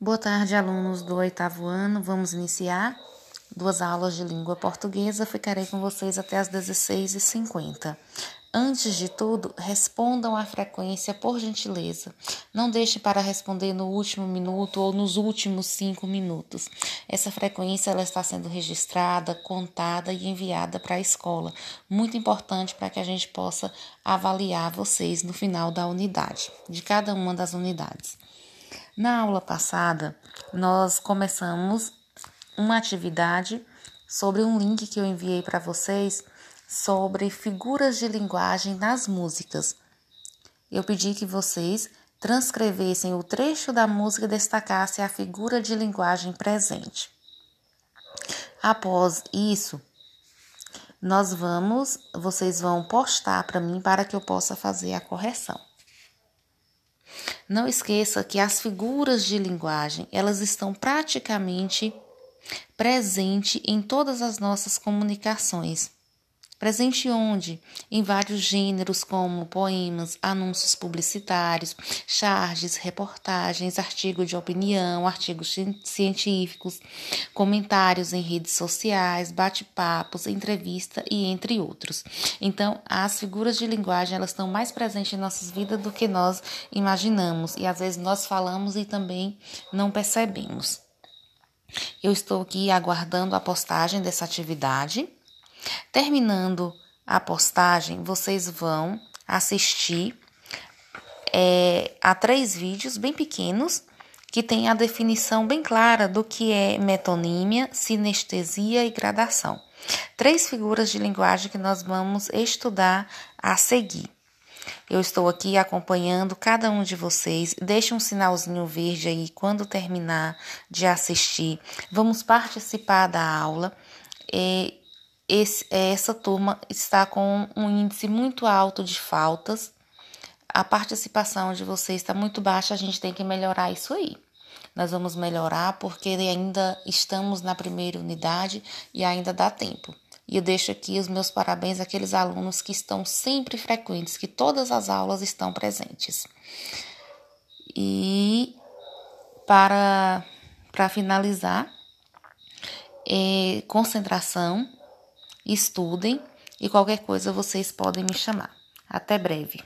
Boa tarde, alunos do oitavo ano. Vamos iniciar duas aulas de língua portuguesa. Ficarei com vocês até as 16h50. Antes de tudo, respondam a frequência, por gentileza. Não deixe para responder no último minuto ou nos últimos cinco minutos. Essa frequência ela está sendo registrada, contada e enviada para a escola. Muito importante para que a gente possa avaliar vocês no final da unidade, de cada uma das unidades. Na aula passada, nós começamos uma atividade sobre um link que eu enviei para vocês sobre figuras de linguagem nas músicas. Eu pedi que vocês transcrevessem o trecho da música e destacassem a figura de linguagem presente. Após isso, nós vamos, vocês vão postar para mim para que eu possa fazer a correção. Não esqueça que as figuras de linguagem, elas estão praticamente presentes em todas as nossas comunicações. Presente onde? Em vários gêneros como poemas, anúncios publicitários, charges, reportagens, artigos de opinião, artigos científicos, comentários em redes sociais, bate-papos, entrevista e entre outros. Então, as figuras de linguagem elas estão mais presentes em nossas vidas do que nós imaginamos e às vezes nós falamos e também não percebemos. Eu estou aqui aguardando a postagem dessa atividade Terminando a postagem, vocês vão assistir é, a três vídeos bem pequenos que tem a definição bem clara do que é metonímia, sinestesia e gradação. Três figuras de linguagem que nós vamos estudar a seguir. Eu estou aqui acompanhando cada um de vocês. Deixe um sinalzinho verde aí quando terminar de assistir. Vamos participar da aula. É, esse, essa turma está com um índice muito alto de faltas. A participação de vocês está muito baixa, a gente tem que melhorar isso aí. Nós vamos melhorar porque ainda estamos na primeira unidade e ainda dá tempo. E eu deixo aqui os meus parabéns àqueles alunos que estão sempre frequentes, que todas as aulas estão presentes. E para, para finalizar, é, concentração estudem e qualquer coisa vocês podem me chamar. Até breve.